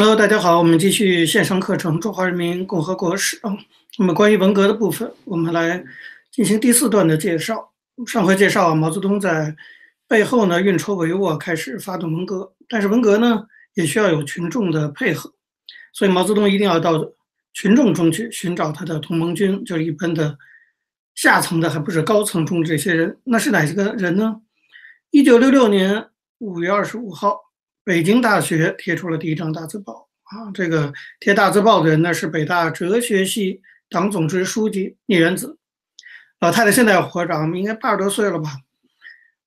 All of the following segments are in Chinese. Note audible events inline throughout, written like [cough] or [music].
Hello，大家好，我们继续线上课程《中华人民共和国史》啊。那么关于文革的部分，我们来进行第四段的介绍。上回介绍毛泽东在背后呢运筹帷幄，开始发动文革。但是文革呢也需要有群众的配合，所以毛泽东一定要到群众中去寻找他的同盟军，就是一般的下层的，还不是高层中这些人。那是哪些个人呢？一九六六年五月二十五号。北京大学贴出了第一张大字报啊，这个贴大字报的人呢是北大哲学系党总支书记聂元子，老太太现在活着，应该八十多岁了吧？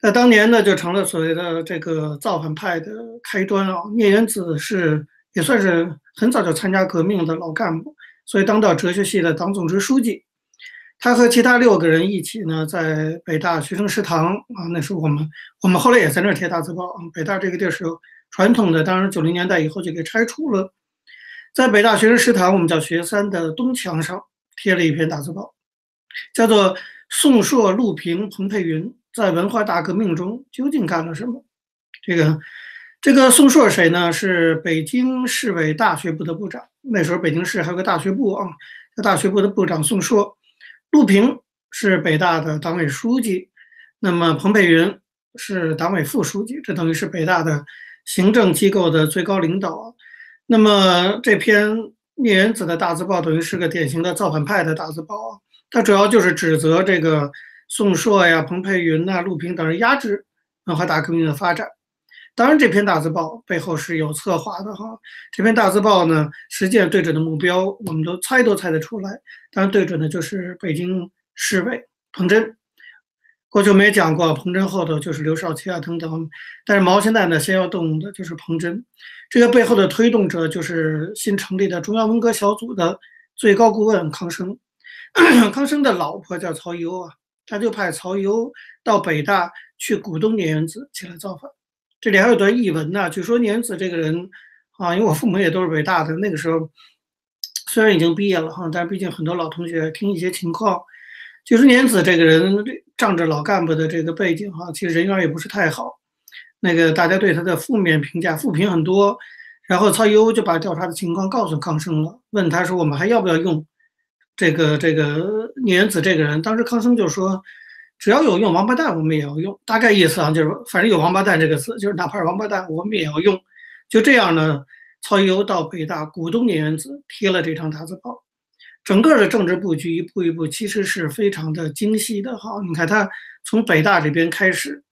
那当年呢就成了所谓的这个造反派的开端啊。聂元子是也算是很早就参加革命的老干部，所以当到哲学系的党总支书记。他和其他六个人一起呢，在北大学生食堂啊，那时候我们我们后来也在那儿贴大字报。北大这个地儿是传统的，当然九零年代以后就给拆除了。在北大学生食堂，我们叫学三的东墙上贴了一篇大字报，叫做《宋硕、陆平、彭佩云在文化大革命中究竟干了什么》。这个这个宋硕谁呢？是北京市委大学部的部长。那时候北京市还有个大学部啊，这大学部的部长宋硕。陆平是北大的党委书记，那么彭佩云是党委副书记，这等于是北大的行政机构的最高领导。那么这篇聂元子的大字报等于是个典型的造反派的大字报，它主要就是指责这个宋硕呀、彭佩云呐、陆平等人压制文化大革命的发展。当然，这篇大字报背后是有策划的哈。这篇大字报呢，实际上对准的目标，我们都猜都猜得出来。当然，对准的就是北京市委彭真。过去我们也讲过，彭真后头就是刘少奇啊等等。但是毛现在呢，先要动的就是彭真。这个背后的推动者就是新成立的中央文革小组的最高顾问康生。康生的老婆叫曹禺啊，他就派曹禺到北大去鼓动聂元子起来造反。这里还有段译文呢，据说聂元子这个人啊，因为我父母也都是北大的，那个时候虽然已经毕业了哈，但是毕竟很多老同学听一些情况，就说聂元子这个人仗着老干部的这个背景哈，其实人缘也不是太好，那个大家对他的负面评价负评很多，然后曹禺就把调查的情况告诉康生了，问他说我们还要不要用这个这个聂元子这个人？当时康生就说。只要有用，王八蛋我们也要用，大概意思啊，就是反正有王八蛋这个词，就是哪怕是王八蛋，我们也要用。就这样呢，曹禺到北大鼓动聂元子贴了这张大字报，整个的政治布局一步一步其实是非常的精细的哈。你看他从北大这边开始，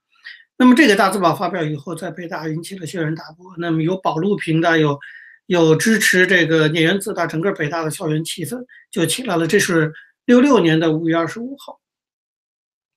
那么这个大字报发表以后，在北大引起了轩然大波。那么有保路平的，有有支持这个聂元子的，整个北大的校园气氛就起来了。这是六六年的五月二十五号。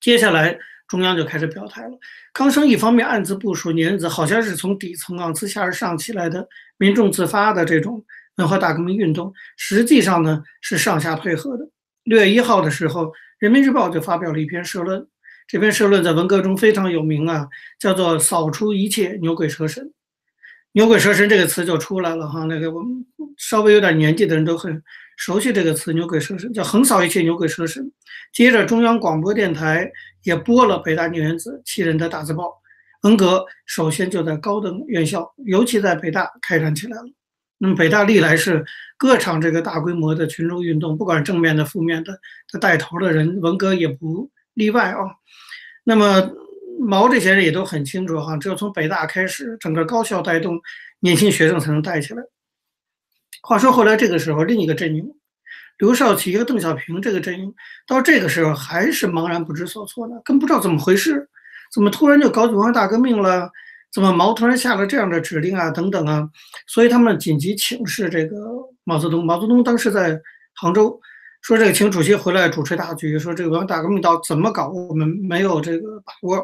接下来，中央就开始表态了。康生一方面暗自部署聂元子，好像是从底层啊自下而上起来的民众自发的这种文化大革命运动，实际上呢是上下配合的。六月一号的时候，《人民日报》就发表了一篇社论，这篇社论在文革中非常有名啊，叫做“扫除一切牛鬼蛇神”。牛鬼蛇神这个词就出来了哈，那个我们稍微有点年纪的人都很熟悉这个词“牛鬼蛇神”，叫横扫一切牛鬼蛇神。接着，中央广播电台也播了北大聂元子七人的大字报。文革首先就在高等院校，尤其在北大开展起来了。那么，北大历来是各场这个大规模的群众运动，不管正面的、负面的，他带头的人，文革也不例外啊。那么。毛这些人也都很清楚哈，只有从北大开始，整个高校带动年轻学生才能带起来。话说后来这个时候，另一个阵营，刘少奇和邓小平这个阵营，到这个时候还是茫然不知所措呢，更不知道怎么回事，怎么突然就搞文化大革命了？怎么毛突然下了这样的指令啊？等等啊！所以他们紧急请示这个毛泽东。毛泽东当时在杭州，说这个请主席回来主持大局，说这个文化大革命到怎么搞，我们没有这个把握。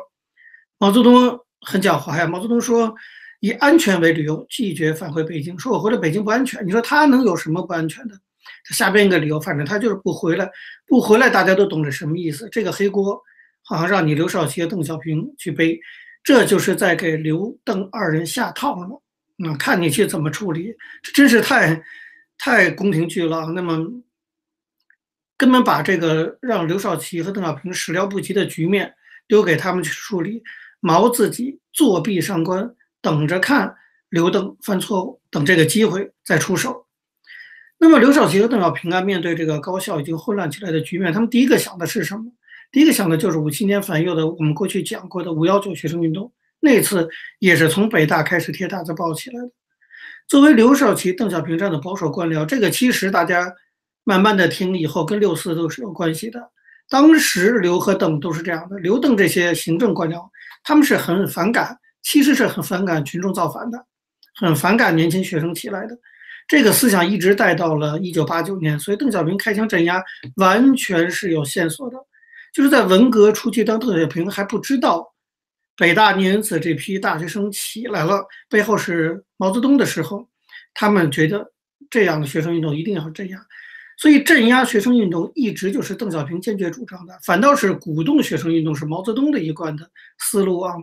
毛泽东很狡猾呀！毛泽东说，以安全为理由拒绝返回北京，说我回了北京不安全。你说他能有什么不安全的？他瞎编一个理由，反正他就是不回来，不回来，大家都懂得什么意思。这个黑锅好像让你刘少奇邓小平去背，这就是在给刘邓二人下套呢。那看你去怎么处理，这真是太太宫廷剧了。那么根本把这个让刘少奇和邓小平始料不及的局面丢给他们去处理。毛自己作壁上观，等着看刘邓犯错误等这个机会再出手。那么刘少奇和邓小平啊，面对这个高校已经混乱起来的局面，他们第一个想的是什么？第一个想的就是五七年反右的，我们过去讲过的五幺九学生运动，那次也是从北大开始贴大字报起来的。作为刘少奇、邓小平这样的保守官僚，这个其实大家慢慢的听以后跟六四都是有关系的。当时刘和邓都是这样的，刘邓这些行政官僚，他们是很反感，其实是很反感群众造反的，很反感年轻学生起来的。这个思想一直带到了一九八九年，所以邓小平开枪镇压完全是有线索的，就是在文革初期，当邓小平还不知道。北大念子这批大学生起来了，背后是毛泽东的时候，他们觉得这样的学生运动一定要镇压，所以镇压学生运动一直就是邓小平坚决主张的，反倒是鼓动学生运动是毛泽东的一贯的思路啊。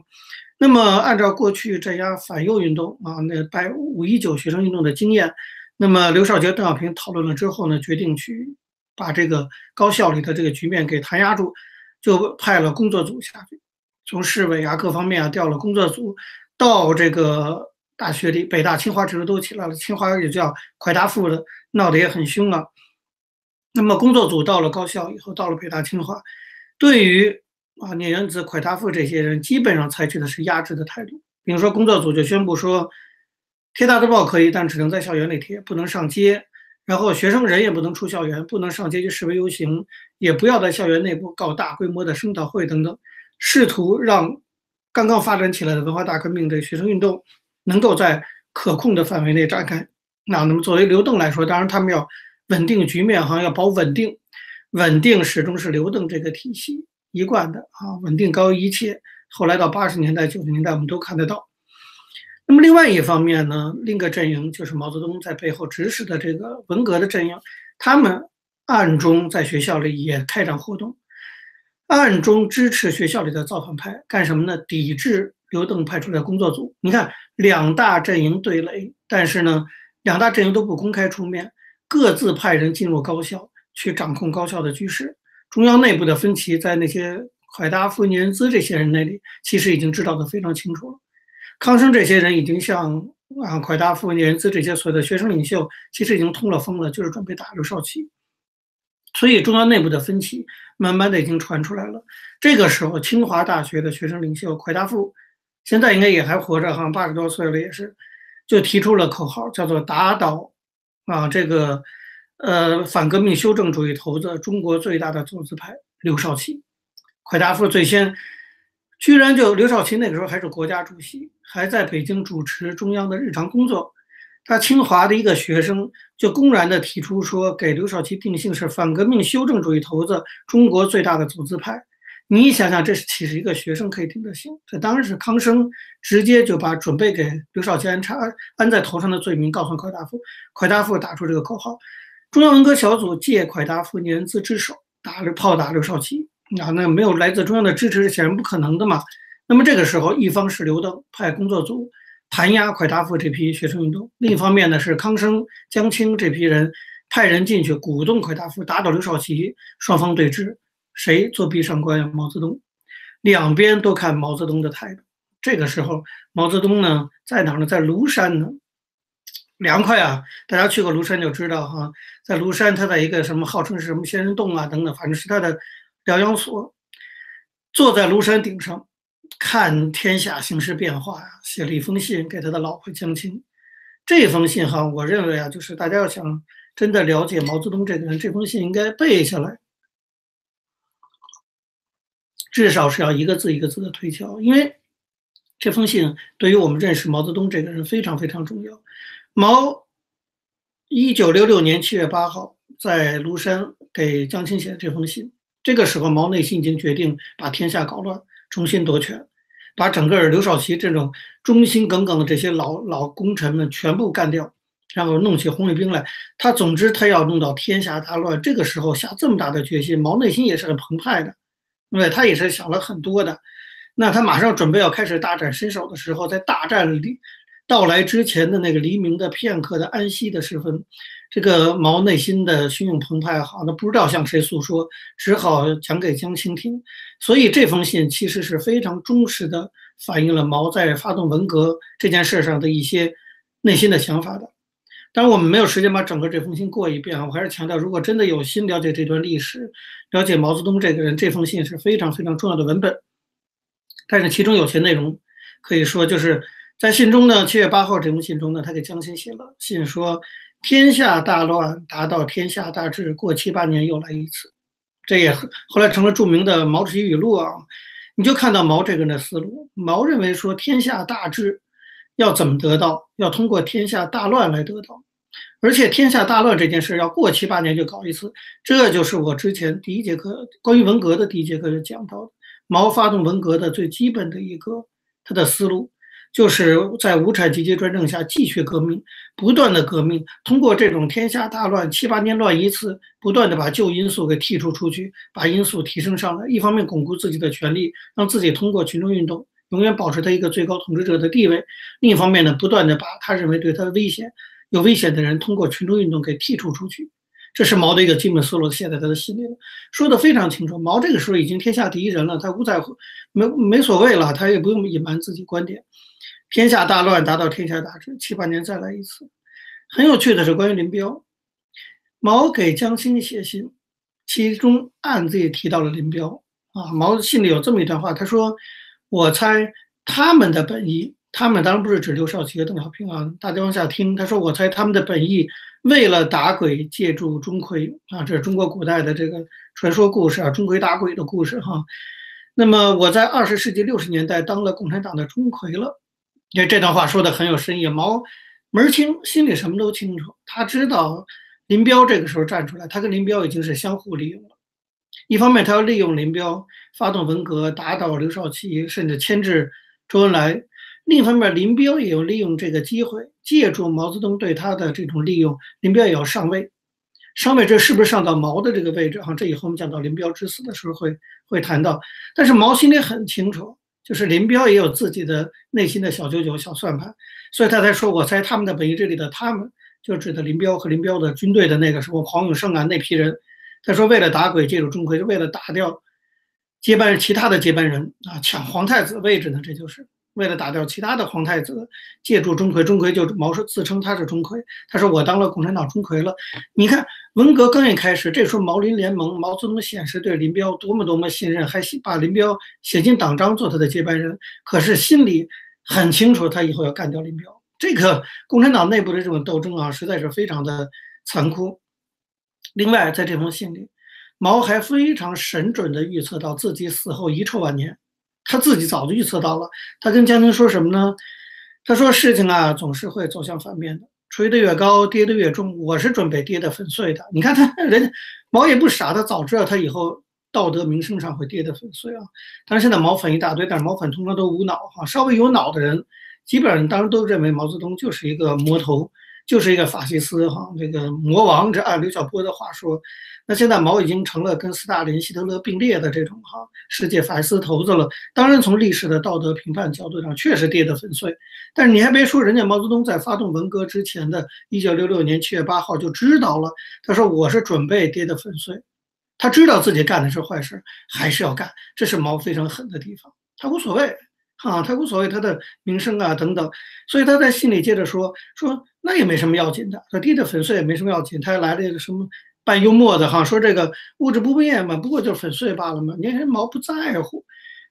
那么按照过去镇压反右运动啊，那拜五一九学生运动的经验，那么刘少奇、邓小平讨论了之后呢，决定去把这个高校里的这个局面给弹压住，就派了工作组下去。从市委啊各方面啊调了工作组，到这个大学里，北大、清华这时都起来了，清华也叫快答复的，闹得也很凶啊。那么工作组到了高校以后，到了北大、清华，对于啊聂元子、快答复这些人，基本上采取的是压制的态度。比如说，工作组就宣布说，贴大字报可以，但只能在校园里贴，不能上街。然后学生人也不能出校园，不能上街去示威游行，也不要在校园内部搞大规模的声讨会等等。试图让刚刚发展起来的文化大革命的学生运动能够在可控的范围内展开。那那么作为刘邓来说，当然他们要稳定局面，哈，要保稳定，稳定始终是刘邓这个体系一贯的啊，稳定高于一切。后来到八十年代、九十年代，我们都看得到。那么另外一方面呢，另一个阵营就是毛泽东在背后指使的这个文革的阵营，他们暗中在学校里也开展活动。暗中支持学校里的造反派干什么呢？抵制刘邓派出的工作组。你看，两大阵营对垒，但是呢，两大阵营都不公开出面，各自派人进入高校去掌控高校的局势。中央内部的分歧，在那些蒯大夫、聂元滋这些人那里，其实已经知道的非常清楚了。康生这些人已经向啊蒯大富、聂元滋这些所谓的学生领袖，其实已经通了风了，就是准备打刘少奇。所以中央内部的分歧。慢慢的已经传出来了。这个时候，清华大学的学生领袖蒯大富，现在应该也还活着，好像八十多岁了，也是，就提出了口号，叫做打倒啊这个呃反革命修正主义头子，中国最大的走资派刘少奇。蒯大富最先居然就刘少奇那个时候还是国家主席，还在北京主持中央的日常工作。他清华的一个学生就公然的提出说，给刘少奇定性是反革命修正主义头子，中国最大的走资派。你想想，这是岂是一个学生可以定的性？这当然是康生直接就把准备给刘少奇安插安在头上的罪名告诉蒯大夫，蒯大夫打出这个口号，中央文革小组借蒯大夫年资之手打了炮打刘少奇。啊，那没有来自中央的支持是显然不可能的嘛。那么这个时候，一方是刘邓派工作组。弹压蒯大夫这批学生运动，另一方面呢是康生、江青这批人派人进去鼓动蒯大夫打倒刘少奇，双方对峙，谁作壁上观？毛泽东，两边都看毛泽东的态度。这个时候，毛泽东呢在哪呢？在庐山呢，凉快啊！大家去过庐山就知道哈，在庐山他在一个什么号称是什么仙人洞啊等等，反正是他的疗养所，坐在庐山顶上。看天下形势变化呀，写了一封信给他的老婆江青。这封信哈，我认为啊，就是大家要想真的了解毛泽东这个人，这封信应该背下来，至少是要一个字一个字的推敲，因为这封信对于我们认识毛泽东这个人非常非常重要。毛一九六六年七月八号在庐山给江青写的这封信，这个时候毛内心已经决定把天下搞乱。重新夺权，把整个刘少奇这种忠心耿耿的这些老老功臣们全部干掉，然后弄起红卫兵来。他总之他要弄到天下大乱。这个时候下这么大的决心，毛内心也是很澎湃的，对对？他也是想了很多的。那他马上准备要开始大展身手的时候，在大战里。到来之前的那个黎明的片刻的安息的时分，这个毛内心的汹涌澎湃，好，那不知道向谁诉说，只好讲给江青听。所以这封信其实是非常忠实的反映了毛在发动文革这件事上的一些内心的想法的。当然，我们没有时间把整个这封信过一遍啊。我还是强调，如果真的有心了解这段历史，了解毛泽东这个人，这封信是非常非常重要的文本。但是其中有些内容，可以说就是在信中呢，七月八号这封信中呢，他给江青写了信，说天下大乱达到天下大治，过七八年又来一次。这也后来成了著名的毛主席语录啊。你就看到毛这个人的思路，毛认为说天下大治要怎么得到，要通过天下大乱来得到。而且天下大乱这件事要过七八年就搞一次，这就是我之前第一节课关于文革的第一节课就讲到的，毛发动文革的最基本的一个他的思路，就是在无产阶级专政下继续革命，不断的革命，通过这种天下大乱七八年乱一次，不断的把旧因素给剔除出去，把因素提升上来，一方面巩固自己的权利，让自己通过群众运动永远保持他一个最高统治者的地位；另一方面呢，不断的把他认为对他的危险。有危险的人通过群众运动给剔除出去，这是毛的一个基本思路，写在他的心里了，说的非常清楚。毛这个时候已经天下第一人了，他无在乎，没没所谓了，他也不用隐瞒自己观点。天下大乱达到天下大治，七八年再来一次。很有趣的是关于林彪，毛给江青写信，其中暗自也提到了林彪啊。毛信里有这么一段话，他说：“我猜他们的本意。”他们当然不是指刘少奇和邓小平啊，大家往下听。他说：“我猜他们的本意，为了打鬼，借助钟馗啊，这是中国古代的这个传说故事啊，钟馗打鬼的故事哈。那么我在二十世纪六十年代当了共产党的钟馗了。你看这段话说的很有深意，毛门清，心里什么都清楚。他知道林彪这个时候站出来，他跟林彪已经是相互利用了。一方面他要利用林彪发动文革，打倒刘少奇，甚至牵制周恩来。”另一方面，林彪也要利用这个机会，借助毛泽东对他的这种利用，林彪也要上位。上位这是不是上到毛的这个位置？哈，这以后我们讲到林彪之死的时候会会谈到。但是毛心里很清楚，就是林彪也有自己的内心的小九九、小算盘，所以他才说：“我猜他们的本意，这里的他们就指的林彪和林彪的军队的那个什么黄永胜啊那批人。”他说：“为了打鬼，借助钟馗，为了打掉接班其他的接班人啊，抢皇太子位置呢，这就是。”为了打掉其他的皇太子，借助钟馗，钟馗就毛说自称他是钟馗，他说我当了共产党钟馗了。你看文革刚一开始，这时候毛林联盟，毛泽东显示对林彪多么多么信任，还把林彪写进党章做他的接班人。可是心里很清楚，他以后要干掉林彪。这个共产党内部的这种斗争啊，实在是非常的残酷。另外，在这封信里，毛还非常神准地预测到自己死后遗臭万年。他自己早就预测到了。他跟江青说什么呢？他说：“事情啊，总是会走向反面的，吹得越高，跌得越重。我是准备跌得粉碎的。你看他人毛也不傻，他早知道他以后道德名声上会跌得粉碎啊。但是现在毛粉一大堆，但是毛粉通常都无脑哈，稍微有脑的人，基本上当时都认为毛泽东就是一个魔头。”就是一个法西斯哈，这个魔王，这按刘晓波的话说，那现在毛已经成了跟斯大林、希特勒并列的这种哈世界法西斯头子了。当然，从历史的道德评判角度上，确实跌得粉碎。但是你还别说，人家毛泽东在发动文革之前的1966年7月8号就知道了，他说我是准备跌得粉碎。他知道自己干的是坏事，还是要干，这是毛非常狠的地方，他无所谓。啊，他无所谓他的名声啊等等，所以他在信里接着说说那也没什么要紧的，他跌得粉碎也没什么要紧。他还来了一个什么半幽默的哈，说这个物质不变嘛，不过就是粉碎罢了嘛。你毛不在乎，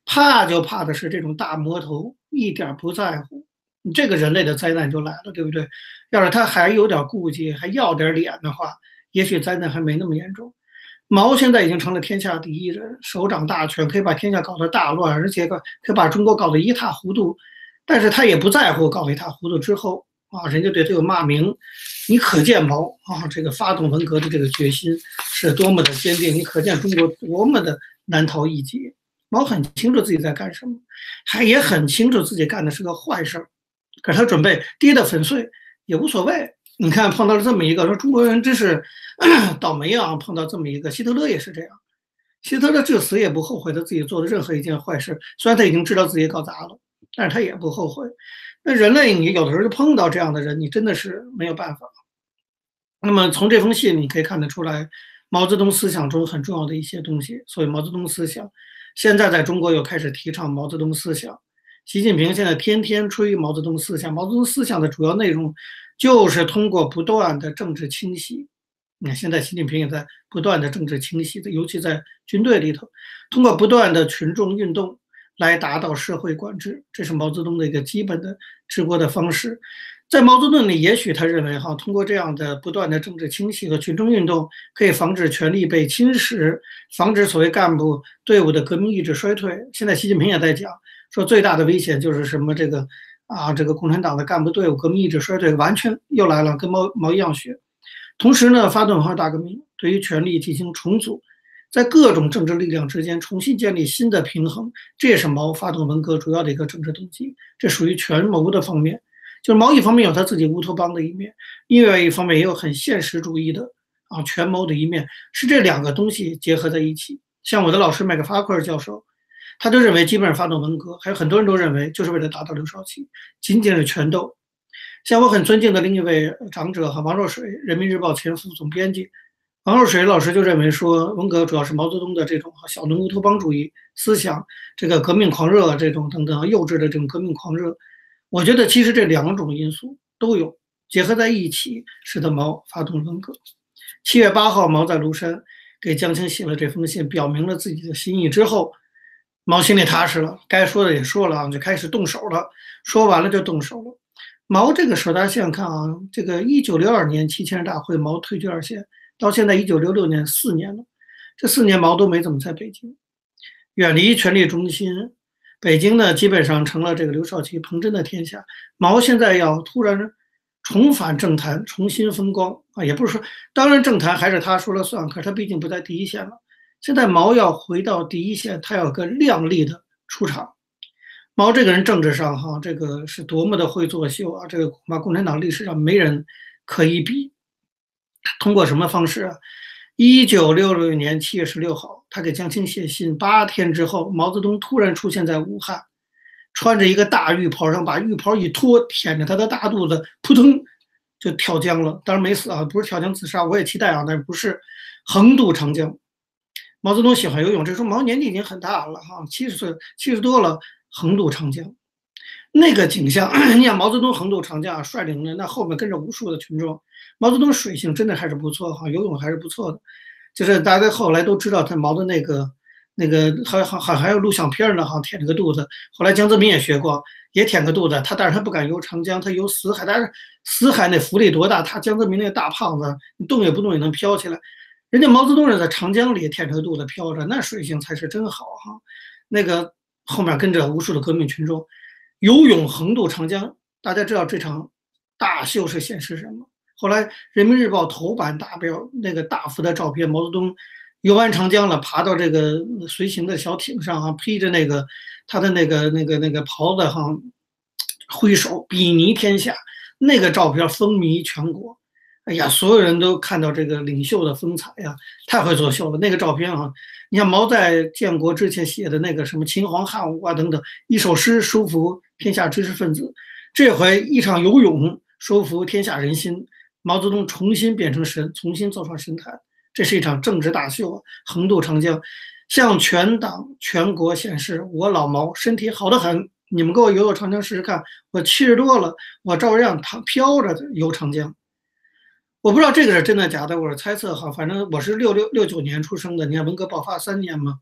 怕就怕的是这种大魔头一点不在乎，这个人类的灾难就来了，对不对？要是他还有点顾忌，还要点脸的话，也许灾难还没那么严重。毛现在已经成了天下第一人，手掌大权，可以把天下搞得大乱，而且可可以把中国搞得一塌糊涂。但是他也不在乎搞得一塌糊涂之后啊，人家对他有骂名。你可见毛啊，这个发动文革的这个决心是多么的坚定。你可见中国多么的难逃一劫。毛很清楚自己在干什么，还也很清楚自己干的是个坏事儿，可是他准备跌得粉碎也无所谓。你看，碰到了这么一个，说中国人真是 [clears throat] 倒霉啊！碰到这么一个，希特勒也是这样。希特勒至死也不后悔他自己做的任何一件坏事，虽然他已经知道自己搞砸了，但是他也不后悔。那人类，你有的时候就碰到这样的人，你真的是没有办法。那么从这封信你可以看得出来，毛泽东思想中很重要的一些东西。所以毛泽东思想现在在中国又开始提倡毛泽东思想，习近平现在天天吹毛泽东思想，毛泽东思想的主要内容就是通过不断的政治清洗。你看，现在习近平也在不断的政治清洗，尤其在军队里头，通过不断的群众运动来达到社会管制，这是毛泽东的一个基本的治国的方式。在毛泽东里，也许他认为哈，通过这样的不断的政治清洗和群众运动，可以防止权力被侵蚀，防止所谓干部队伍的革命意志衰退。现在习近平也在讲，说最大的危险就是什么？这个啊，这个共产党的干部队伍革命意志衰退，完全又来了，跟毛毛一样学。同时呢，发动文化大革命，对于权力进行重组，在各种政治力量之间重新建立新的平衡，这也是毛发动文革主要的一个政治动机。这属于权谋的方面。就是毛一方面有他自己乌托邦的一面，另外一方面也有很现实主义的啊权谋的一面，是这两个东西结合在一起。像我的老师麦克法克尔教授，他就认为基本上发动文革，还有很多人都认为就是为了打倒刘少奇，仅仅是权斗。像我很尊敬的另一位长者哈王若水，人民日报前副总编辑，王若水老师就认为说，文革主要是毛泽东的这种小农乌托邦主义思想，这个革命狂热这种等等幼稚的这种革命狂热。我觉得其实这两种因素都有结合在一起，使得毛发动文革。七月八号，毛在庐山给江青写了这封信，表明了自己的心意之后，毛心里踏实了，该说的也说了，就开始动手了。说完了就动手了。毛这个时候，大家想想看啊，这个一九六二年七千人大会，毛退居二线，到现在一九六六年四年了，这四年毛都没怎么在北京，远离权力中心。北京呢，基本上成了这个刘少奇、彭真的天下。毛现在要突然重返政坛，重新风光啊，也不是说，当然政坛还是他说了算，可是他毕竟不在第一线了。现在毛要回到第一线，他要个亮丽的出场。毛这个人政治上哈，这个是多么的会作秀啊！这个恐怕共产党历史上没人可以比。通过什么方式啊？一九六六年七月十六号，他给江青写信。八天之后，毛泽东突然出现在武汉，穿着一个大浴袍，上把浴袍一脱，舔着他的大肚子，扑通就跳江了。当然没死啊，不是跳江自杀。我也期待啊，但是不是横渡长江。毛泽东喜欢游泳，这时候毛年纪已经很大了哈，七十岁，七十多了，横渡长江。那个景象，[clears throat] 你想毛泽东横渡长江，率领的那后面跟着无数的群众。毛泽东水性真的还是不错哈，游泳还是不错的。就是大家后来都知道他毛的那个那个，还还还还有录像片呢哈，舔着个肚子。后来江泽民也学过，也舔个肚子。他但是他不敢游长江，他游死海。但是死海那浮力多大？他江泽民那个大胖子，你动也不动也能飘起来。人家毛泽东是在长江里舔着肚子飘着，那水性才是真好哈。那个后面跟着无数的革命群众。游泳横渡长江，大家知道这场大秀是显示什么？后来人民日报头版大标那个大幅的照片，毛泽东游完长江了，爬到这个随行的小艇上啊，披着那个他的那个那个那个袍子哈，挥手比拟天下，那个照片风靡全国。哎呀，所有人都看到这个领袖的风采呀，太会作秀了。那个照片啊，你像毛在建国之前写的那个什么秦皇汉武啊等等，一首诗收服天下知识分子，这回一场游泳收服天下人心，毛泽东重新变成神，重新走上神坛，这是一场政治大秀啊！横渡长江，向全党全国显示我老毛身体好得很，你们给我游游长江试试看，我七十多了，我照样躺飘着游长江。我不知道这个是真的假的，我是猜测哈。反正我是六六六九年出生的，你看文革爆发三年嘛。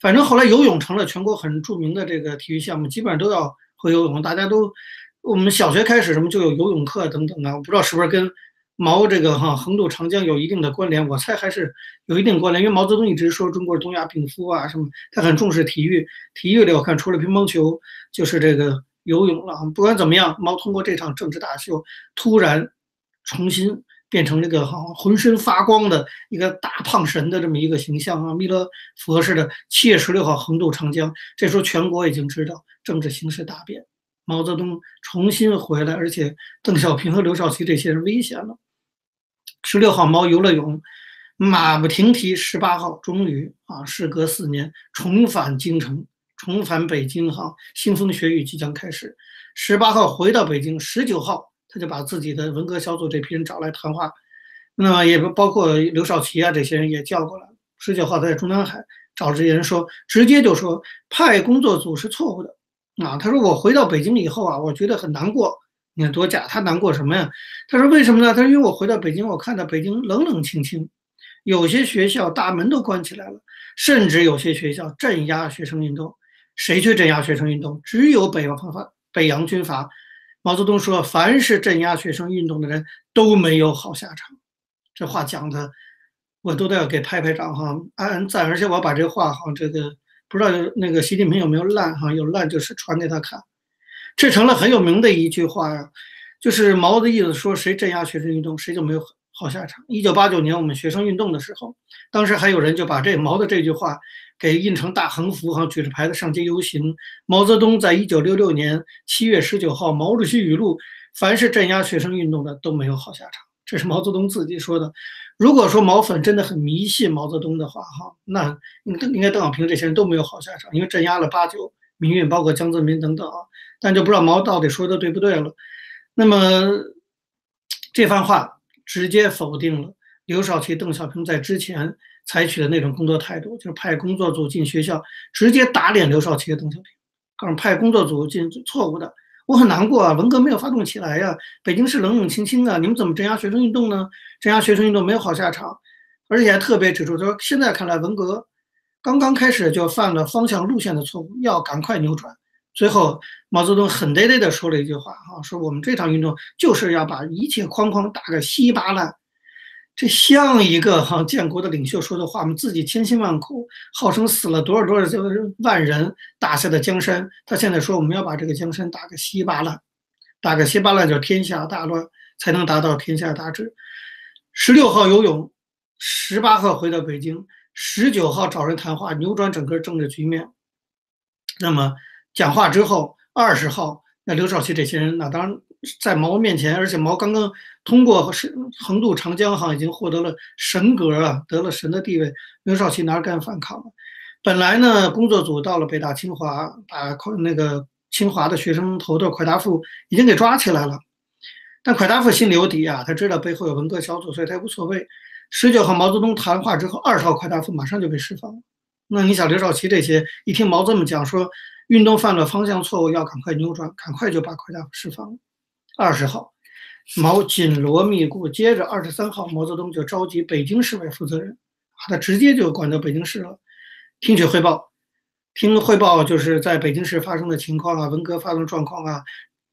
反正后来游泳成了全国很著名的这个体育项目，基本上都要会游泳。大家都，我们小学开始什么就有游泳课等等啊。我不知道是不是跟毛这个哈横渡长江有一定的关联，我猜还是有一定关联。因为毛泽东一直说中国东亚病夫啊什么，他很重视体育。体育里我看除了乒乓球就是这个游泳了。不管怎么样，毛通过这场政治大秀，突然重新。变成这个哈浑身发光的一个大胖神的这么一个形象啊，弥勒佛似的。七月十六号横渡长江，这时候全国已经知道政治形势大变，毛泽东重新回来，而且邓小平和刘少奇这些人危险了。十六号毛游了泳，马不停蹄。十八号终于啊，时隔四年重返京城，重返北京哈，腥风血雨即将开始。十八号回到北京，十九号。他就把自己的文革小组这批人找来谈话，那么也包括刘少奇啊这些人也叫过来。十九号在中南海找这些人说，直接就说派工作组是错误的，啊，他说我回到北京以后啊，我觉得很难过。你看多假，他难过什么呀？他说为什么呢？他说因为我回到北京，我看到北京冷冷清清，有些学校大门都关起来了，甚至有些学校镇压学生运动。谁去镇压学生运动？只有北洋方法，北洋军阀。毛泽东说：“凡是镇压学生运动的人都没有好下场。”这话讲的，我都得要给拍拍掌哈，暗暗赞。而且我把这话哈，这个不知道那个习近平有没有烂哈，有烂就是传给他看。这成了很有名的一句话呀，就是毛的意思说：谁镇压学生运动，谁就没有好下场。一九八九年我们学生运动的时候，当时还有人就把这毛的这句话。给印成大横幅，哈，举着牌子上街游行。毛泽东在一九六六年七月十九号毛主席语录：凡是镇压学生运动的都没有好下场。这是毛泽东自己说的。如果说毛粉真的很迷信毛泽东的话，哈，那应应该邓小平这些人都没有好下场，因为镇压了八九民运，包括江泽民等等啊。但就不知道毛到底说的对不对了。那么这番话直接否定了刘少奇、邓小平在之前。采取的那种工作态度，就是派工作组进学校，直接打脸刘少奇和邓小平，告诉派工作组进错误的。我很难过啊，文革没有发动起来呀，北京市冷冷清清的，你们怎么镇压学生运动呢？镇压学生运动没有好下场，而且还特别指出，他说现在看来文革刚刚开始就犯了方向路线的错误，要赶快扭转。最后，毛泽东狠嘚嘚地说了一句话啊，说我们这场运动就是要把一切框框打个稀巴烂。这像一个哈建国的领袖说的话吗？自己千辛万苦，号称死了多少多少万人打下的江山，他现在说我们要把这个江山打个稀巴烂，打个稀巴烂叫天下大乱，才能达到天下大治。十六号游泳，十八号回到北京，十九号找人谈话，扭转整个政治局面。那么讲话之后，二十号那刘少奇这些人，那当然。在毛面前，而且毛刚刚通过是横渡长江，哈，已经获得了神格啊，得了神的地位。刘少奇哪敢反抗？本来呢，工作组到了北大、清华，把快那个清华的学生头头蒯大富已经给抓起来了。但蒯大富心里有底啊，他知道背后有文革小组，所以他无所谓。十九号毛泽东谈话之后，二十号蒯大富马上就被释放了。那你想，刘少奇这些一听毛这么讲，说运动犯了方向错误，要赶快扭转，赶快就把蒯大富释放了。二十号，毛紧锣密鼓。接着二十三号，毛泽东就召集北京市委负责人，他直接就管到北京市了，听取汇报。听汇报就是在北京市发生的情况啊，文革发生状况啊。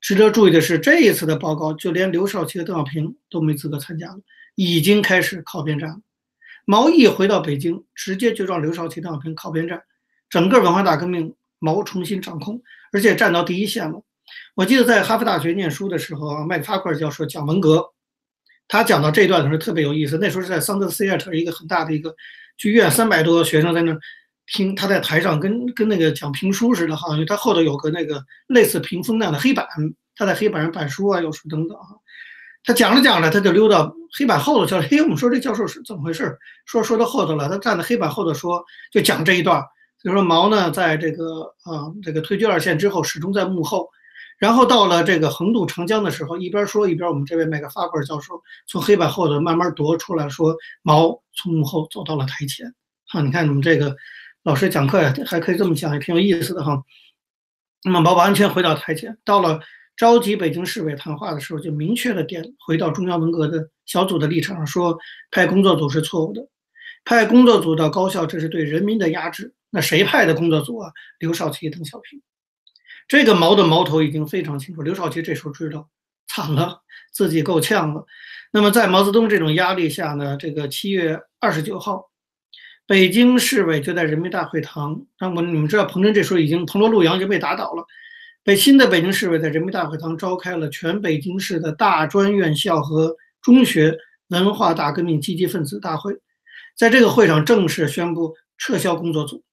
值得注意的是，这一次的报告，就连刘少奇和邓小平都没资格参加了，已经开始靠边站了。毛一回到北京，直接就让刘少奇、邓小平靠边站，整个文化大革命，毛重新掌控，而且站到第一线了。我记得在哈佛大学念书的时候啊，麦克法克尔教授讲文革，他讲到这一段的时候特别有意思。那时候是在桑德斯亚特一个很大的一个剧院，三百多学生在那听，他在台上跟跟那个讲评书似的哈，因为他后头有个那个类似屏风那样的黑板，他在黑板上板书啊，有书等等啊。他讲着讲着，他就溜到黑板后头去了。嘿，我们说这教授是怎么回事？说说到后头了，他站在黑板后头说，就讲这一段，就说毛呢，在这个啊这个退居二线之后，始终在幕后。然后到了这个横渡长江的时候，一边说一边，我们这位麦克法克尔教授从黑板后头慢慢踱出来说：“毛从幕后走到了台前。”哈，你看你们这个老师讲课呀，还可以这么讲，也挺有意思的哈。那么毛完全回到台前，到了召集北京市委谈话的时候，就明确的点回到中央文革的小组的立场上，说派工作组是错误的，派工作组到高校，这是对人民的压制。那谁派的工作组啊？刘少奇、邓小平。这个矛的矛头已经非常清楚，刘少奇这时候知道惨了，自己够呛了。那么在毛泽东这种压力下呢，这个七月二十九号，北京市委就在人民大会堂。那么你们知道，彭真这时候已经彭罗陆杨就被打倒了。北新的北京市委在人民大会堂召开了全北京市的大专院校和中学文化大革命积极分子大会，在这个会上正式宣布撤销工作组。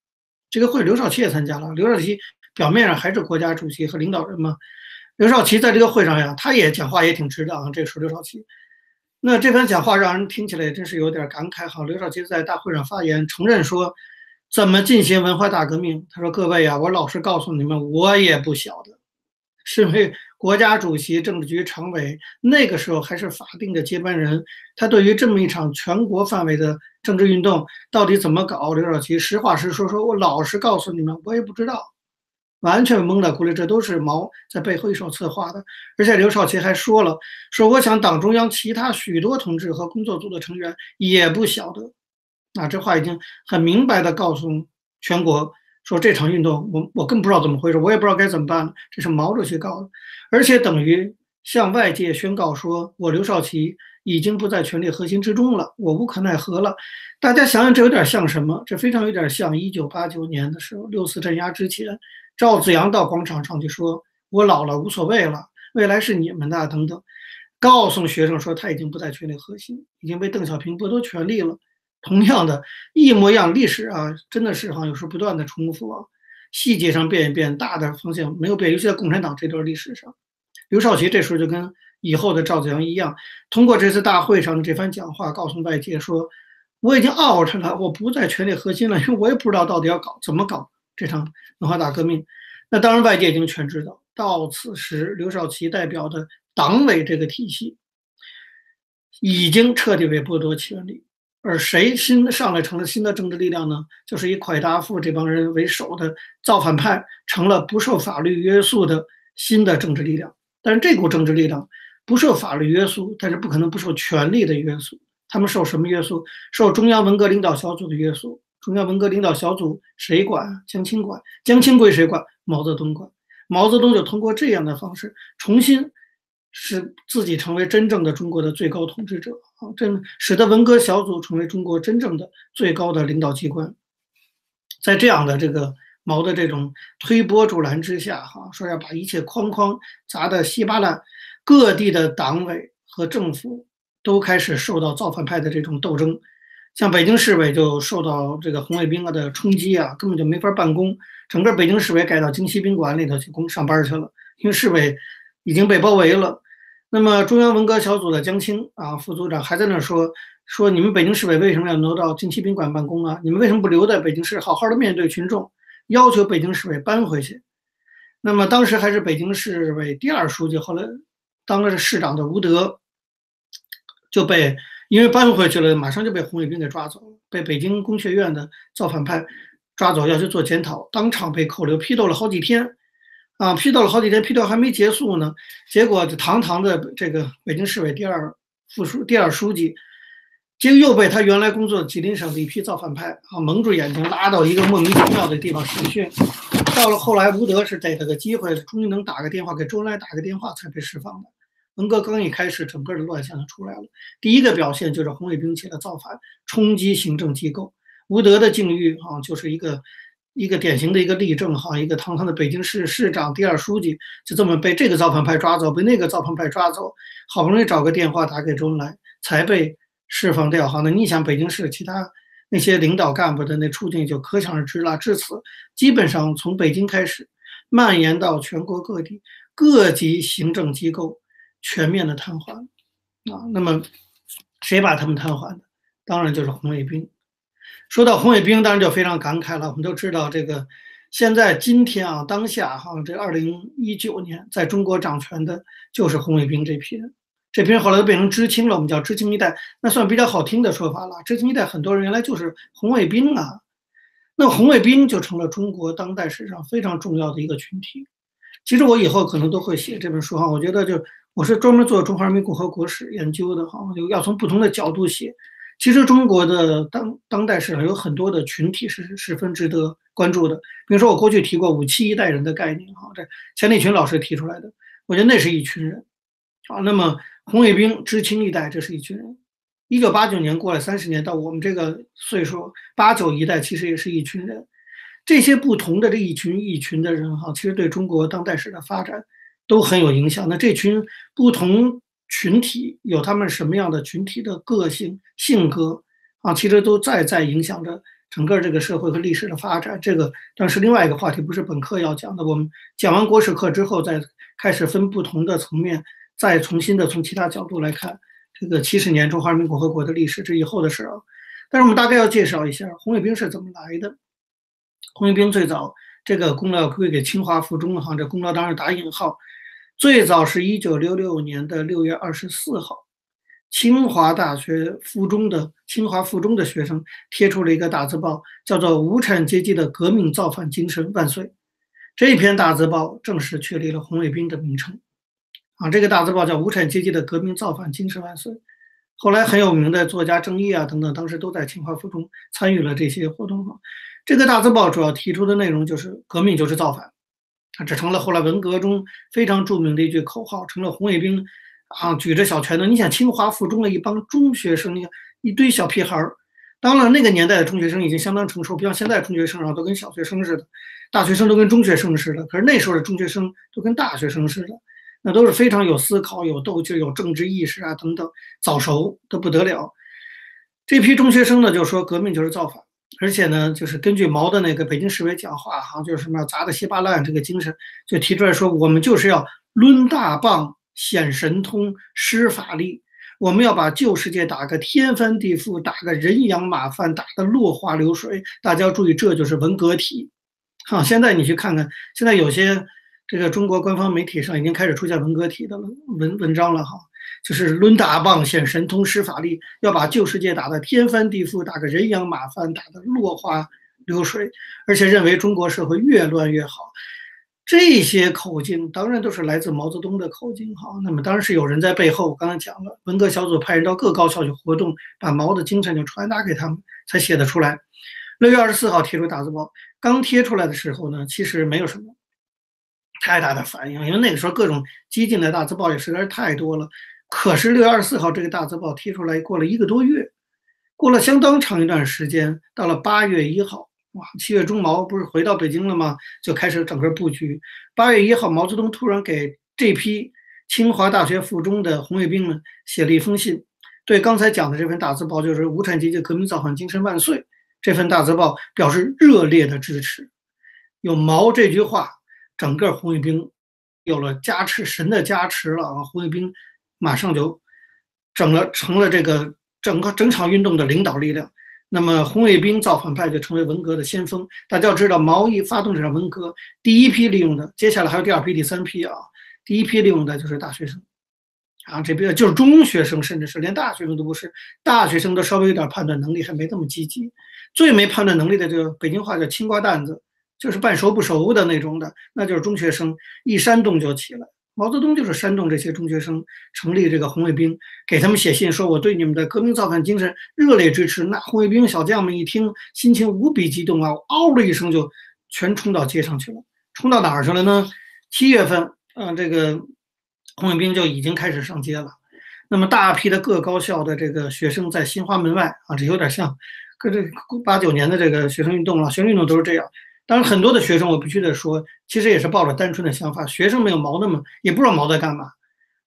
这个会刘少奇也参加了，刘少奇。表面上还是国家主席和领导人嘛。刘少奇在这个会上呀，他也讲话也挺直的啊。这是刘少奇，那这番讲话让人听起来真是有点感慨哈。刘少奇在大会上发言，承认说怎么进行文化大革命。他说：“各位呀，我老实告诉你们，我也不晓得。身为国家主席、政治局常委，那个时候还是法定的接班人，他对于这么一场全国范围的政治运动到底怎么搞，刘少奇实话实说，说我老实告诉你们，我也不知道。”完全蒙在鼓里，这都是毛在背后一手策划的。而且刘少奇还说了，说我想党中央其他许多同志和工作组的成员也不晓得。啊，这话已经很明白的告诉全国，说这场运动我我更不知道怎么回事，我也不知道该怎么办了。这是毛主席告的，而且等于向外界宣告说，我刘少奇已经不在权力核心之中了，我无可奈何了。大家想想，这有点像什么？这非常有点像一九八九年的时候，六四镇压之前，赵子阳到广场上去说：“我老了，无所谓了，未来是你们的。”等等，告诉学生说他已经不在权力核心，已经被邓小平剥夺权力了。同样的，一模一样历史啊，真的是哈，有时候不断的重复啊，细节上变一变，大的方向没有变。尤其在共产党这段历史上，刘少奇这时候就跟以后的赵子阳一样，通过这次大会上的这番讲话，告诉外界说。我已经 out 了，我不在权力核心了，因为我也不知道到底要搞怎么搞这场文化大革命。那当然，外界已经全知道，到此时，刘少奇代表的党委这个体系已经彻底被剥夺权力，而谁新上来成了新的政治力量呢？就是以蒯大富这帮人为首的造反派，成了不受法律约束的新的政治力量。但是这股政治力量不受法律约束，但是不可能不受权力的约束。他们受什么约束？受中央文革领导小组的约束。中央文革领导小组谁管？江青管。江青归谁管？毛泽东管。毛泽东就通过这样的方式，重新使自己成为真正的中国的最高统治者啊！真使得文革小组成为中国真正的最高的领导机关。在这样的这个毛的这种推波助澜之下，哈，说要把一切框框砸得稀巴烂，各地的党委和政府。都开始受到造反派的这种斗争，像北京市委就受到这个红卫兵啊的冲击啊，根本就没法办公。整个北京市委改到京西宾馆里头去工上班去了，因为市委已经被包围了。那么中央文革小组的江青啊副组长还在那说说你们北京市委为什么要挪到京西宾馆办公啊？你们为什么不留在北京市好好的面对群众？要求北京市委搬回去。那么当时还是北京市委第二书记，后来当了市长的吴德。就被因为搬回去了，马上就被红卫兵给抓走了，被北京工学院的造反派抓走，要去做检讨，当场被扣留，批斗了好几天，啊，批斗了好几天，批斗还没结束呢，结果就堂堂的这个北京市委第二副书第二书记，结果又被他原来工作吉林省的一批造反派啊蒙住眼睛，拉到一个莫名其妙的地方审讯，到了后来，吴德是逮了个机会，终于能打个电话给周恩来打个电话才被释放的。文革刚一开始，整个的乱象就出来了。第一个表现就是红卫兵起来造反，冲击行政机构。吴德的境遇啊，就是一个一个典型的一个例证哈，一个堂堂的北京市市长、第二书记，就这么被这个造反派抓走，被那个造反派抓走，好不容易找个电话打给周恩来，才被释放掉哈。那你想，北京市其他那些领导干部的那处境就可想而知了。至此，基本上从北京开始，蔓延到全国各地各级行政机构。全面的瘫痪啊！那么谁把他们瘫痪的？当然就是红卫兵。说到红卫兵，当然就非常感慨了。我们都知道，这个现在今天啊，当下哈，这二零一九年，在中国掌权的就是红卫兵这批人。这批人后来都变成知青了，我们叫知青一代，那算比较好听的说法了。知青一代很多人原来就是红卫兵啊，那红卫兵就成了中国当代史上非常重要的一个群体。其实我以后可能都会写这本书哈，我觉得就。我是专门做中华人民共和国史研究的，哈，就要从不同的角度写。其实中国的当当代史上有很多的群体是十分值得关注的。比如说我过去提过五七一代人的概念，哈，这钱理群老师提出来的，我觉得那是一群人。啊，那么红卫兵、知青一代，这是一群人。一九八九年过了三十年，到我们这个岁数，八九一代其实也是一群人。这些不同的这一群一群的人，哈，其实对中国当代史的发展。都很有影响。那这群不同群体有他们什么样的群体的个性性格啊？其实都在在影响着整个这个社会和历史的发展。这个但是另外一个话题，不是本课要讲的。我们讲完国史课之后，再开始分不同的层面，再重新的从其他角度来看这个七十年中华人民共和国的历史，这以后的事儿。但是我们大概要介绍一下红卫兵是怎么来的。红卫兵最早这个功劳归给清华附中哈，这功劳当然打引号。最早是一九六六年的六月二十四号，清华大学附中的清华附中的学生贴出了一个大字报，叫做“无产阶级的革命造反精神万岁”。这篇大字报正式确立了红卫兵的名称。啊，这个大字报叫《无产阶级的革命造反精神万岁》。后来很有名的作家郑毅啊等等，当时都在清华附中参与了这些活动。这个大字报主要提出的内容就是革命就是造反，这成了后来文革中非常著名的一句口号，成了红卫兵啊举着小拳头。你想清华附中的一帮中学生，一堆小屁孩儿。当然，那个年代的中学生已经相当成熟，不像现在中学生啊，都跟小学生似的，大学生都跟中学生似的。可是那时候的中学生都跟大学生似的，那都是非常有思考、有斗志、有政治意识啊等等，早熟的不得了。这批中学生呢，就说革命就是造反，而且呢，就是根据毛的那个北京市委讲话，哈，就是什么砸得稀巴烂这个精神，就提出来说，我们就是要抡大棒、显神通、施法力。我们要把旧世界打个天翻地覆，打个人仰马翻，打得落花流水。大家要注意，这就是文革体。好，现在你去看看，现在有些这个中国官方媒体上已经开始出现文革体的文文章了。哈，就是抡大棒显神通施法力，要把旧世界打得天翻地覆，打个人仰马翻，打得落花流水，而且认为中国社会越乱越好。这些口径当然都是来自毛泽东的口径，哈。那么当然是有人在背后，我刚才讲了，文革小组派人到各高校去活动，把毛的精神就传达给他们，才写得出来。六月二十四号贴出大字报，刚贴出来的时候呢，其实没有什么太大的反应，因为那个时候各种激进的大字报也实在是太多了。可是六月二十四号这个大字报贴出来，过了一个多月，过了相当长一段时间，到了八月一号。哇，七月中毛不是回到北京了吗？就开始整个布局。八月一号，毛泽东突然给这批清华大学附中的红卫兵们写了一封信，对刚才讲的这份大字报，就是“无产阶级革命造反精神万岁”这份大字报表示热烈的支持。有毛这句话，整个红卫兵有了加持，神的加持了啊！红卫兵马上就整了，成了这个整个整场运动的领导力量。那么红卫兵造反派就成为文革的先锋。大家要知道，毛一发动这场文革，第一批利用的，接下来还有第二批、第三批啊。第一批利用的就是大学生，啊，这边就是中学生，甚至是连大学生都不是，大学生都稍微有点判断能力，还没这么积极。最没判断能力的，就北京话叫青瓜蛋子，就是半熟不熟的那种的，那就是中学生，一煽动就起来。毛泽东就是煽动这些中学生成立这个红卫兵，给他们写信说：“我对你们的革命造反精神热烈支持。”那红卫兵小将们一听，心情无比激动啊，嗷的一声就全冲到街上去了。冲到哪儿去了呢？七月份，嗯，这个红卫兵就已经开始上街了。那么大批的各高校的这个学生在新华门外啊，这有点像跟这八九年的这个学生运动了。学生运动都是这样。当然，很多的学生，我必须得说，其实也是抱着单纯的想法。学生没有毛那么，也不知道毛在干嘛，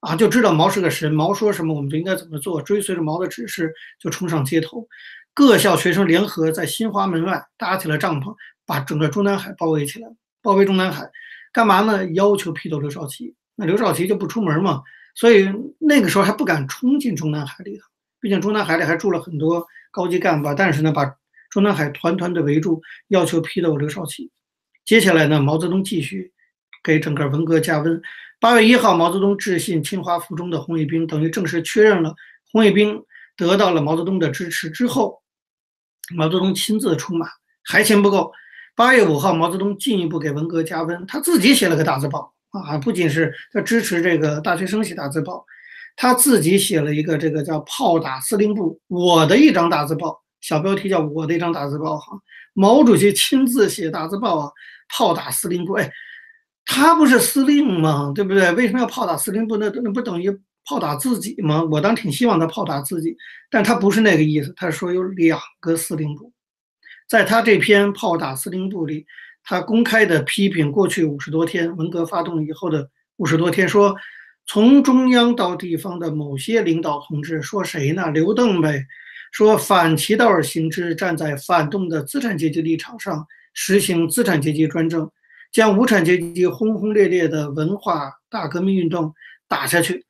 啊，就知道毛是个神，毛说什么我们就应该怎么做，追随着毛的指示就冲上街头。各校学生联合在新华门外搭起了帐篷，把整个中南海包围起来，包围中南海，干嘛呢？要求批斗刘少奇。那刘少奇就不出门嘛，所以那个时候还不敢冲进中南海里头，毕竟中南海里还住了很多高级干部。但是呢，把中南海团团的围住，要求批斗刘少奇。接下来呢，毛泽东继续给整个文革加温。八月一号，毛泽东致信清华附中的红卫兵，等于正式确认了红卫兵得到了毛泽东的支持。之后，毛泽东亲自出马，还嫌不够。八月五号，毛泽东进一步给文革加温，他自己写了个大字报啊，不仅是他支持这个大学生写大字报，他自己写了一个这个叫“炮打司令部”，我的一张大字报。小标题叫我的一张大字报哈，毛主席亲自写大字报啊，炮打司令部，哎，他不是司令吗？对不对？为什么要炮打司令部？那那不等于炮打自己吗？我当挺希望他炮打自己，但他不是那个意思。他说有两个司令部，在他这篇炮打司令部里，他公开的批评过去五十多天文革发动以后的五十多天，说从中央到地方的某些领导同志，说谁呢？刘邓呗。说反其道而行之，站在反动的资产阶级立场上，实行资产阶级专政，将无产阶级轰轰烈烈的文化大革命运动打下去。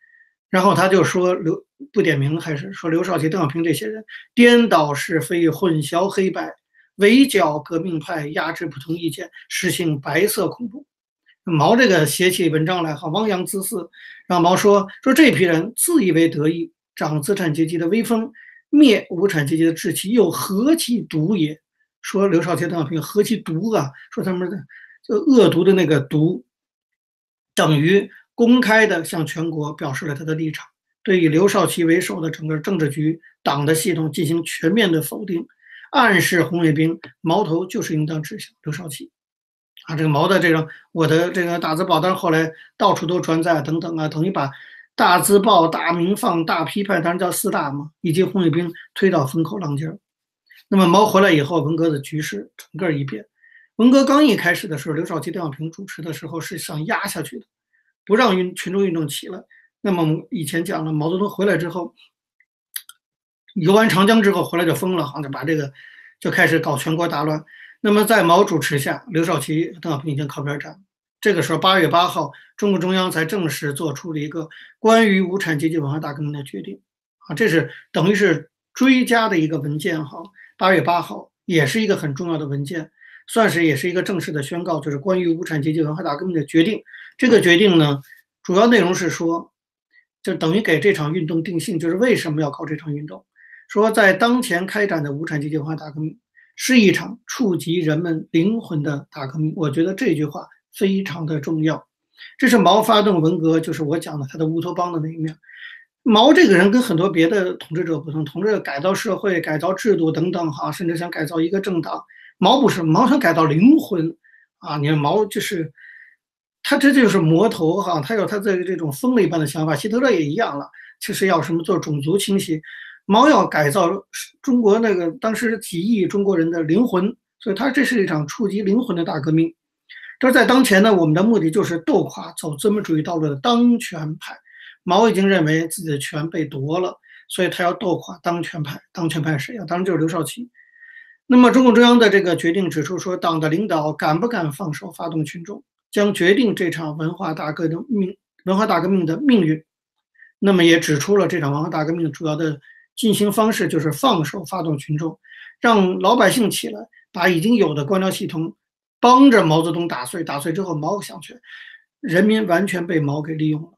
然后他就说刘不点名，还是说刘少奇、邓小平这些人颠倒是非、混淆黑白、围剿革命派、压制不同意见、实行白色恐怖。毛这个写起文章来，哈，汪洋恣肆。让毛说说这批人自以为得意，长资产阶级的威风。灭无产阶级的志气又何其毒也！说刘少奇、邓小平何其毒啊！说他们的就恶毒的那个毒，等于公开的向全国表示了他的立场，对以刘少奇为首的整个政治局、党的系统进行全面的否定，暗示红卫兵矛头就是应当指向刘少奇。啊，这个毛的这种我的这个大字报，单后来到处都转载等等啊，等于把大字报、大鸣放、大批判，当然叫四大嘛，以及红卫兵推到风口浪尖儿。那么毛回来以后，文革的局势整个一变。文革刚一开始的时候，刘少奇、邓小平主持的时候是想压下去的，不让运群众运动起来。那么以前讲了，毛泽东回来之后，游完长江之后回来就疯了，好像把这个就开始搞全国大乱。那么在毛主持下，刘少奇、邓小平已经靠边站。这个时候，八月八号，中共中央才正式做出了一个关于无产阶级文化大革命的决定。啊，这是等于是追加的一个文件哈。八月八号也是一个很重要的文件。算是也是一个正式的宣告，就是关于无产阶级文化大革命的决定。这个决定呢，主要内容是说，就等于给这场运动定性，就是为什么要搞这场运动。说在当前开展的无产阶级文化大革命是一场触及人们灵魂的大革命。我觉得这句话非常的重要。这是毛发动文革，就是我讲的他的乌托邦的那一面。毛这个人跟很多别的统治者不同，统治者改造社会、改造制度等等，哈，甚至想改造一个政党。毛不是毛想改造灵魂啊！你看毛就是他，这就是魔头哈！他有他的这种疯了一般的想法。希特勒也一样了，其实要什么做种族清洗，毛要改造中国那个当时几亿中国人的灵魂，所以他这是一场触及灵魂的大革命。这在当前呢，我们的目的就是斗垮走资本主义道路的当权派。毛已经认为自己的权被夺了，所以他要斗垮当权派。当权派谁呀？当然就是刘少奇。那么，中共中央的这个决定指出说，党的领导敢不敢放手发动群众，将决定这场文化大革命文化大革命的命运。那么，也指出了这场文化大革命主要的进行方式就是放手发动群众，让老百姓起来，把已经有的官僚系统帮着毛泽东打碎，打碎之后毛想去，人民完全被毛给利用了。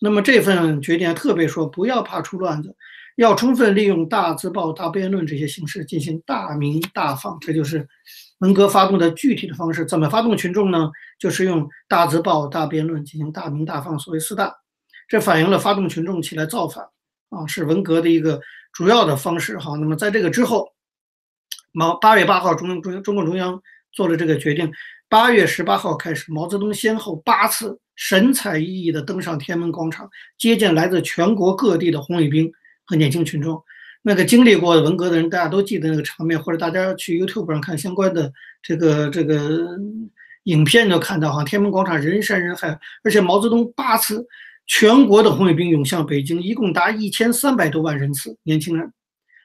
那么这份决定特别说，不要怕出乱子。要充分利用大字报、大辩论这些形式进行大鸣大放，这就是文革发动的具体的方式。怎么发动群众呢？就是用大字报、大辩论进行大鸣大放，所谓四大。这反映了发动群众起来造反啊，是文革的一个主要的方式。哈，那么在这个之后，毛八月八号，中央中中共中央做了这个决定。八月十八号开始，毛泽东先后八次神采奕奕地登上天安门广场，接见来自全国各地的红卫兵。和年轻群众，那个经历过文革的人，大家都记得那个场面，或者大家去 YouTube 上看相关的这个这个影片，都看到哈，天安门广场人山人海，而且毛泽东八次全国的红卫兵涌向北京，一共达一千三百多万人次，年轻人，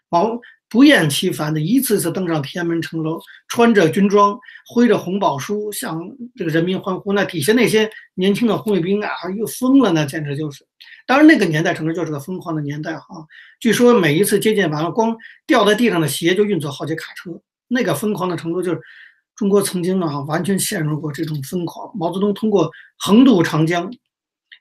毛。不厌其烦的一次次登上天安门城楼，穿着军装，挥着红宝书，向这个人民欢呼。那底下那些年轻的红卫兵啊，又疯了，那简直就是。当然，那个年代整个就是个疯狂的年代哈。据说每一次接见完了，光掉在地上的鞋就运走好几卡车。那个疯狂的程度，就是中国曾经啊，完全陷入过这种疯狂。毛泽东通过横渡长江，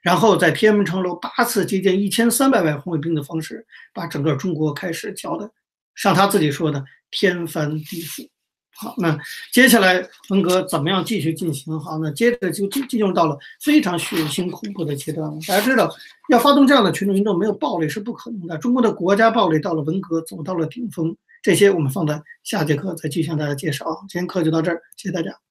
然后在天安门城楼八次接见一千三百万红卫兵的方式，把整个中国开始搅的。像他自己说的天翻地覆，好，那接下来文革怎么样继续进行？好，那接着就进进入到了非常血腥恐怖的阶段了。大家知道，要发动这样的群众运动，没有暴力是不可能的。中国的国家暴力到了文革走到了顶峰，这些我们放在下节课再继续向大家介绍。今天课就到这儿，谢谢大家。